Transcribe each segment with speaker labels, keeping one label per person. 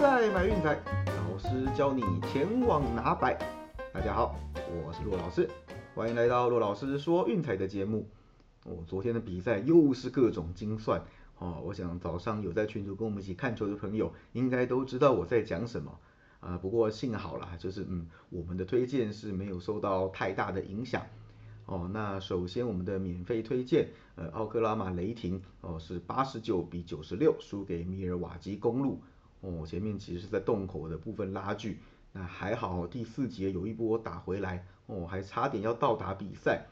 Speaker 1: 再买运彩，老师教你前往拿百。大家好，我是骆老师，欢迎来到骆老师说运彩的节目。哦，昨天的比赛又是各种精算哦，我想早上有在群组跟我们一起看球的朋友，应该都知道我在讲什么啊。不过幸好啦，就是嗯，我们的推荐是没有受到太大的影响。哦，那首先我们的免费推荐，呃，奥克拉玛雷霆哦是八十九比九十六输给米尔瓦基公路。哦，前面其实是在洞口的部分拉锯，那还好第四节有一波打回来，哦，还差点要到达比赛。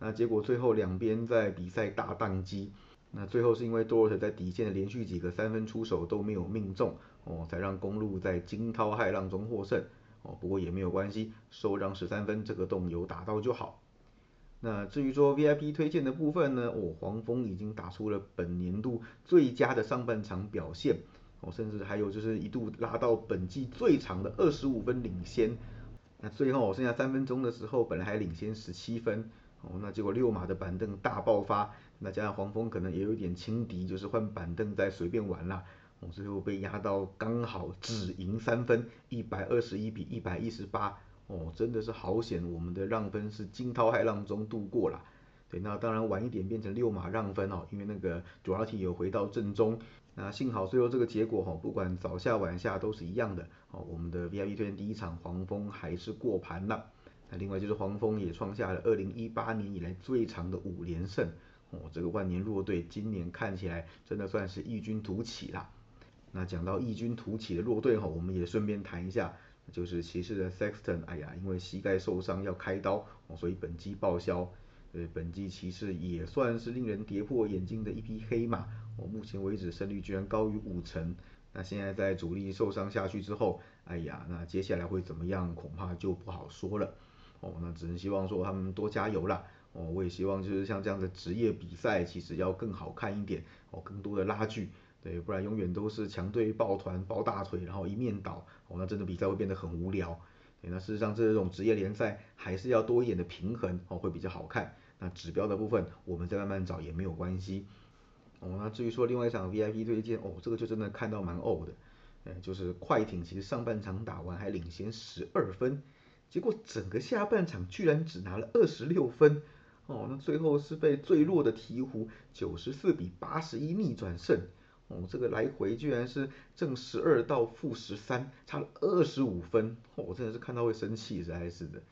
Speaker 1: 那结果最后两边在比赛大宕机，那最后是因为多尔特在底线的连续几个三分出手都没有命中，哦，才让公路在惊涛骇浪中获胜。哦，不过也没有关系，收让十三分，这个洞有打到就好。那至于说 VIP 推荐的部分呢？哦，黄蜂已经打出了本年度最佳的上半场表现，哦，甚至还有就是一度拉到本季最长的二十五分领先。那最后剩下三分钟的时候，本来还领先十七分，哦，那结果六马的板凳大爆发，那加上黄蜂可能也有点轻敌，就是换板凳再随便玩啦，哦，最后被压到刚好只赢三分，一百二十一比一百一十八。哦，真的是好险，我们的让分是惊涛骇浪中度过了。对，那当然晚一点变成六马让分哦，因为那个 d r a t 有回到正中。那幸好最后这个结果哈，不管早下晚下都是一样的。哦，我们的 VIP 推荐第一场黄蜂还是过盘了。那另外就是黄蜂也创下了二零一八年以来最长的五连胜。哦，这个万年弱队今年看起来真的算是异军突起啦。那讲到异军突起的弱队哈，我们也顺便谈一下。就是骑士的 Sexton，哎呀，因为膝盖受伤要开刀，哦，所以本季报销。对，本季骑士也算是令人跌破眼镜的一匹黑马，哦，目前为止胜率居然高于五成。那现在在主力受伤下去之后，哎呀，那接下来会怎么样，恐怕就不好说了。哦，那只能希望说他们多加油啦。哦，我也希望就是像这样的职业比赛，其实要更好看一点，哦，更多的拉锯。对，不然永远都是强队抱团抱大腿，然后一面倒，哦，那真的比赛会变得很无聊。对，那事实上这种职业联赛还是要多一点的平衡，哦，会比较好看。那指标的部分我们再慢慢找也没有关系。哦，那至于说另外一场 VIP 推荐，哦，这个就真的看到蛮呕的，哎，就是快艇其实上半场打完还领先十二分，结果整个下半场居然只拿了二十六分，哦，那最后是被最弱的鹈鹕九十四比八十一逆转胜。哦，这个来回居然是正十二到负十三，差了二十五分，我真的是看到会生气，实在是的。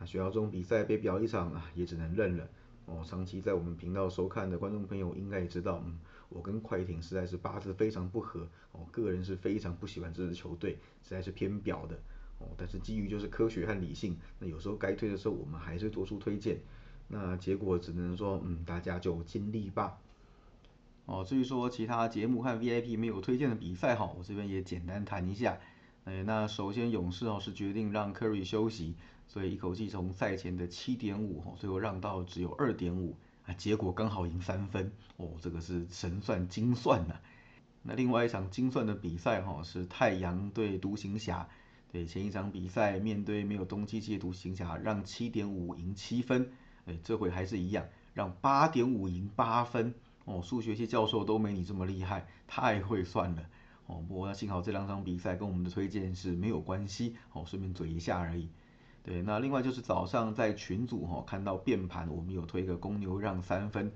Speaker 1: 那，学校中比赛被表一场啊，也只能认了。哦，长期在我们频道收看的观众朋友应该也知道，嗯，我跟快艇实在是八字非常不合。哦，个人是非常不喜欢这支球队，实在是偏表的。哦，但是基于就是科学和理性，那有时候该推的时候，我们还是做出推荐。那结果只能说，嗯，大家就尽力吧。哦，至于说其他节目和 VIP 没有推荐的比赛哈，我这边也简单谈一下。哎，那首先勇士哦是决定让 Curry 休息，所以一口气从赛前的七点五哈，最后让到只有二点五啊，结果刚好赢三分哦，这个是神算精算呐。那另外一场精算的比赛哈是太阳对独行侠，对前一场比赛面对没有东契奇的独行侠让七点五赢七分，哎，这回还是一样让八点五赢八分。哦，数学系教授都没你这么厉害，太会算了。哦，不过幸好这两场比赛跟我们的推荐是没有关系。哦，顺便嘴一下而已。对，那另外就是早上在群组哈看到变盘，我们有推个公牛让三分。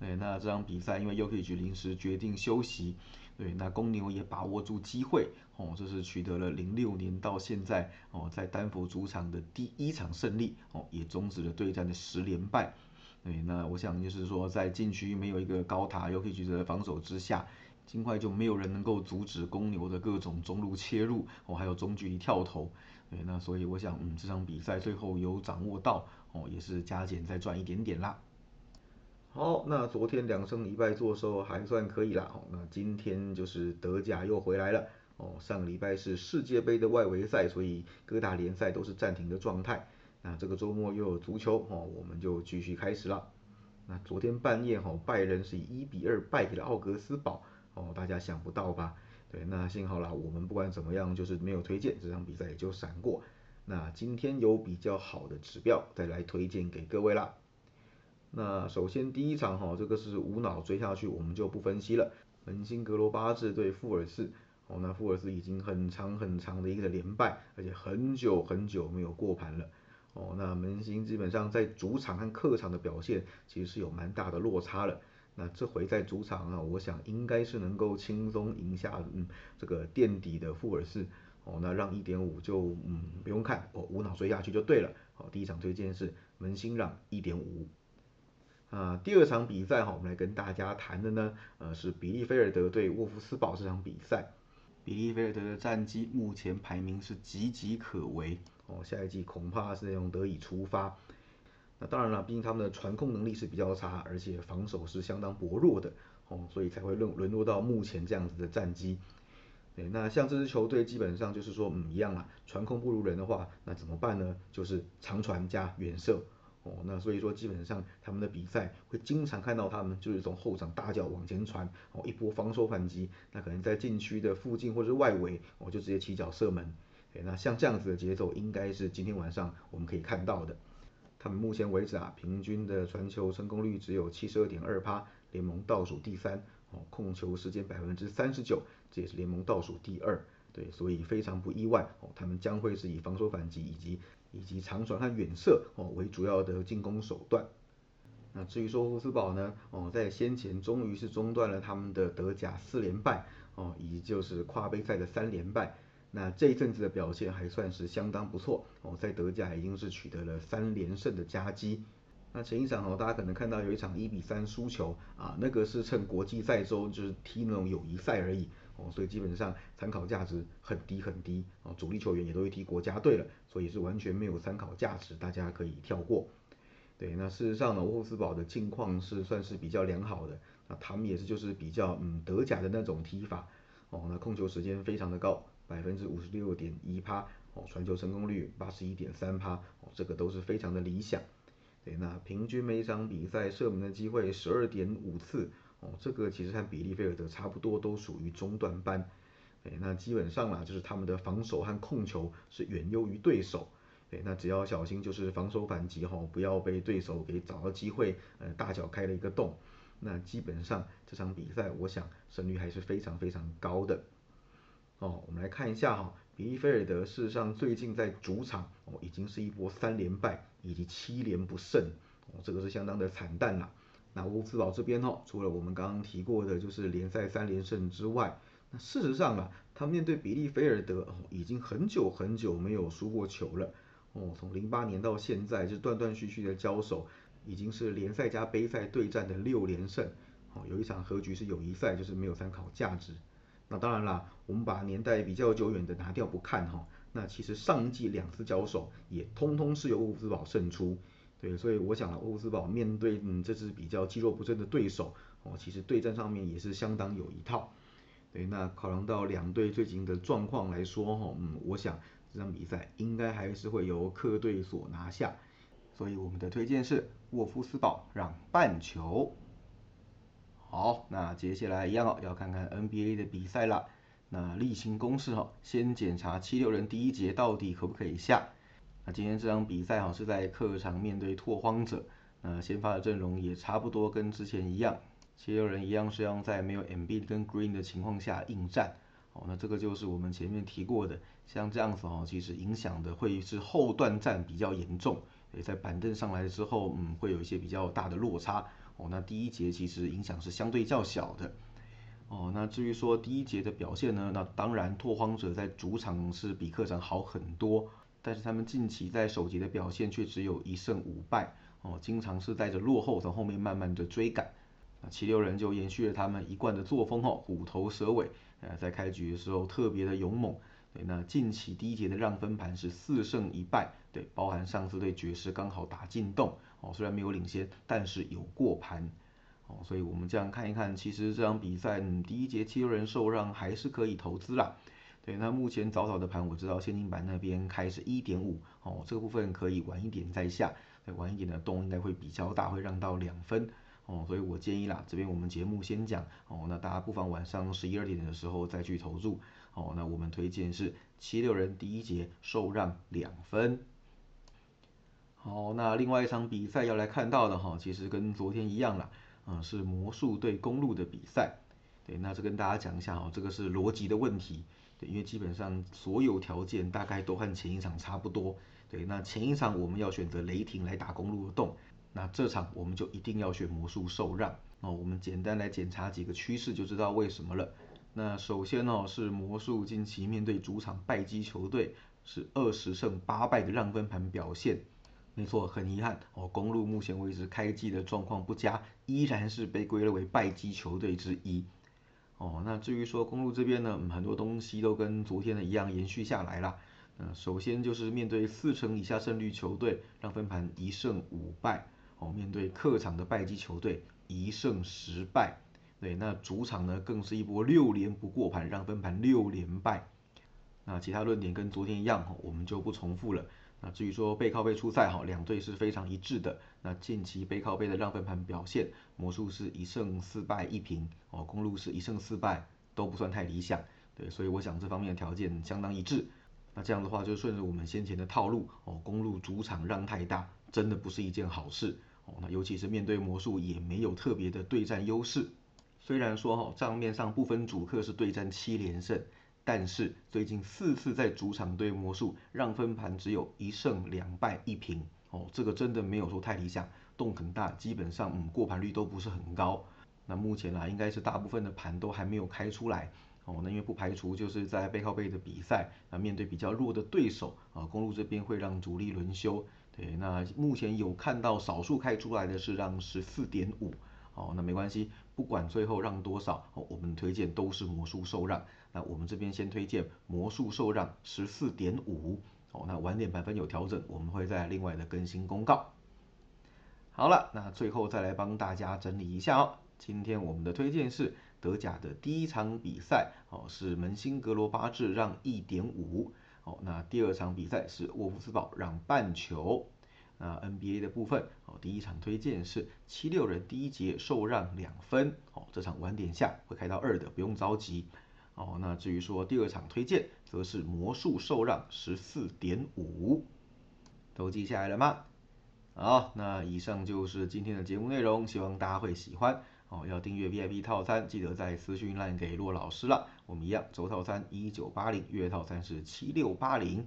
Speaker 1: 对，那这场比赛因为 UKG 临时决定休息，对，那公牛也把握住机会，哦，这是取得了零六年到现在哦在丹佛主场的第一场胜利，哦，也终止了对战的十连败。对，那我想就是说，在禁区没有一个高塔 UK 的防守之下，尽快就没有人能够阻止公牛的各种中路切入，哦，还有中距离跳投。对，那所以我想，嗯，这场比赛最后有掌握到，哦，也是加减再赚一点点啦。好，那昨天两胜一败做收还算可以啦。哦，那今天就是德甲又回来了。哦，上个礼拜是世界杯的外围赛，所以各大联赛都是暂停的状态。那这个周末又有足球哦，我们就继续开始了。那昨天半夜哈，拜仁是以一比二败给了奥格斯堡哦，大家想不到吧？对，那幸好啦，我们不管怎么样就是没有推荐这场比赛也就闪过。那今天有比较好的指标再来推荐给各位啦。那首先第一场哈，这个是无脑追下去，我们就不分析了。门兴格罗巴治对富尔士哦，那富尔斯已经很长很长的一个连败，而且很久很久没有过盘了。哦，那门兴基本上在主场和客场的表现其实是有蛮大的落差了。那这回在主场啊，我想应该是能够轻松赢下嗯这个垫底的富尔士。哦，那让一点五就嗯不用看，哦无脑追下去就对了。好，第一场推荐是门兴让一点五。啊，第二场比赛哈，我们来跟大家谈的呢，呃是比利菲尔德对沃夫斯堡这场比赛。比利菲尔德的战绩目前排名是岌岌可危。哦，下一季恐怕是用得以出发。当然了，毕竟他们的传控能力是比较差，而且防守是相当薄弱的，哦，所以才会沦沦落到目前这样子的战绩。对，那像这支球队基本上就是说，嗯，一样啊，传控不如人的话，那怎么办呢？就是长传加远射。哦，那所以说基本上他们的比赛会经常看到他们就是从后场大脚往前传，哦，一波防守反击，那可能在禁区的附近或者是外围，我就直接起脚射门。那像这样子的节奏，应该是今天晚上我们可以看到的。他们目前为止啊，平均的传球成功率只有七十二点二趴，联盟倒数第三。哦，控球时间百分之三十九，这也是联盟倒数第二。对，所以非常不意外哦，他们将会是以防守反击以及以及长传和远射哦为主要的进攻手段。那至于说沃斯堡呢，哦，在先前终于是中断了他们的德甲四连败哦，以及就是跨杯赛的三连败。那这一阵子的表现还算是相当不错哦，在德甲已经是取得了三连胜的佳绩。那前一场哦，大家可能看到有一场一比三输球啊，那个是趁国际赛周就是踢那种友谊赛而已哦，所以基本上参考价值很低很低哦，主力球员也都会踢国家队了，所以是完全没有参考价值，大家可以跳过。对，那事实上呢，沃斯堡的境况是算是比较良好的，那他们也是就是比较嗯德甲的那种踢法哦，那控球时间非常的高。百分之五十六点一趴哦，传球成功率八十一点三趴哦，这个都是非常的理想。对，那平均每场比赛射门的机会十二点五次哦，这个其实和比利菲尔德差不多，都属于中段班。对，那基本上啦，就是他们的防守和控球是远优于对手。对，那只要小心就是防守反击哈，不要被对手给找到机会，呃，大脚开了一个洞。那基本上这场比赛，我想胜率还是非常非常高的。哦，我们来看一下哈，比利菲尔德事实上最近在主场哦，已经是一波三连败以及七连不胜，哦，这个是相当的惨淡啦。那乌兹堡这边哦，除了我们刚刚提过的就是联赛三连胜之外，那事实上啊，他面对比利菲尔德哦，已经很久很久没有输过球了。哦，从零八年到现在就断断续续的交手，已经是联赛加杯赛对战的六连胜。哦，有一场和局是友谊赛，就是没有参考价值。那当然啦，我们把年代比较久远的拿掉不看哈，那其实上一季两次交手也通通是由沃夫斯堡胜出，对，所以我想了沃夫斯堡面对嗯这支比较肌肉不振的对手哦，其实对战上面也是相当有一套，对，那考量到两队最近的状况来说哈，嗯，我想这场比赛应该还是会由客队所拿下，所以我们的推荐是沃夫斯堡让半球。好，那接下来一样哦，要看看 NBA 的比赛了。那例行公事哈，先检查七六人第一节到底可不可以下。那今天这场比赛哈是在客场面对拓荒者，那先发的阵容也差不多跟之前一样，七六人一样是要在没有 MB 跟 Green 的情况下应战。哦，那这个就是我们前面提过的，像这样子哦，其实影响的会是后段战比较严重，所以在板凳上来之后，嗯，会有一些比较大的落差。哦，那第一节其实影响是相对较小的。哦，那至于说第一节的表现呢，那当然拓荒者在主场是比客场好很多，但是他们近期在首节的表现却只有一胜五败。哦，经常是带着落后从后面慢慢的追赶。那七六人就延续了他们一贯的作风哦，虎头蛇尾。呃，在开局的时候特别的勇猛。对，那近期第一节的让分盘是四胜一败。对，包含上次对爵士刚好打进洞。哦，虽然没有领先，但是有过盘，哦，所以我们这样看一看，其实这场比赛嗯第一节七六人受让还是可以投资啦。对，那目前早早的盘我知道现金版那边开是一点五，哦，这个部分可以晚一点再下，对，晚一点的洞应该会比较大，会让到两分，哦，所以我建议啦，这边我们节目先讲，哦，那大家不妨晚上十一二点的时候再去投入，哦，那我们推荐是七六人第一节受让两分。好，那另外一场比赛要来看到的哈，其实跟昨天一样啦，嗯，是魔术对公路的比赛。对，那这跟大家讲一下哦，这个是逻辑的问题。对，因为基本上所有条件大概都和前一场差不多。对，那前一场我们要选择雷霆来打公路的洞，那这场我们就一定要选魔术受让。哦，我们简单来检查几个趋势就知道为什么了。那首先哦，是魔术近期面对主场败绩球队是二十胜八败的让分盘表现。没错，很遗憾哦，公路目前为止开季的状况不佳，依然是被归类为败绩球队之一。哦，那至于说公路这边呢，很多东西都跟昨天的一样延续下来了。嗯，首先就是面对四成以下胜率球队，让分盘一胜五败。哦，面对客场的败绩球队，一胜十败。对，那主场呢，更是一波六连不过盘，让分盘六连败。那其他论点跟昨天一样，我们就不重复了。那至于说背靠背出赛哈，两队是非常一致的。那近期背靠背的让分盘表现，魔术是一胜四败一平，哦，公路是一胜四败，都不算太理想。对，所以我想这方面的条件相当一致。那这样的话就顺着我们先前的套路，哦，公路主场让太大，真的不是一件好事。哦，那尤其是面对魔术也没有特别的对战优势。虽然说哈账面上不分主客是对战七连胜。但是最近四次在主场对魔术让分盘只有一胜两败一平哦，这个真的没有说太理想，洞很大，基本上嗯过盘率都不是很高。那目前啊应该是大部分的盘都还没有开出来哦，那因为不排除就是在背靠背的比赛，那面对比较弱的对手啊，公路这边会让主力轮休。对，那目前有看到少数开出来的是让十四点五。哦，那没关系，不管最后让多少，哦，我们推荐都是魔术受让。那我们这边先推荐魔术受让十四点五。哦，那晚点盘分有调整，我们会在另外的更新公告。好了，那最后再来帮大家整理一下哦。今天我们的推荐是德甲的第一场比赛，哦，是门兴格罗巴治让一点五。哦，那第二场比赛是沃夫斯堡让半球。那 NBA 的部分哦，第一场推荐是七六人第一节受让两分哦，这场晚点下会开到二的，不用着急哦。那至于说第二场推荐，则是魔术受让十四点五，都记下来了吗？好，那以上就是今天的节目内容，希望大家会喜欢哦。要订阅 VIP 套餐，记得在私讯栏给骆老师了。我们一样，周套餐一九八零，月套餐是七六八零。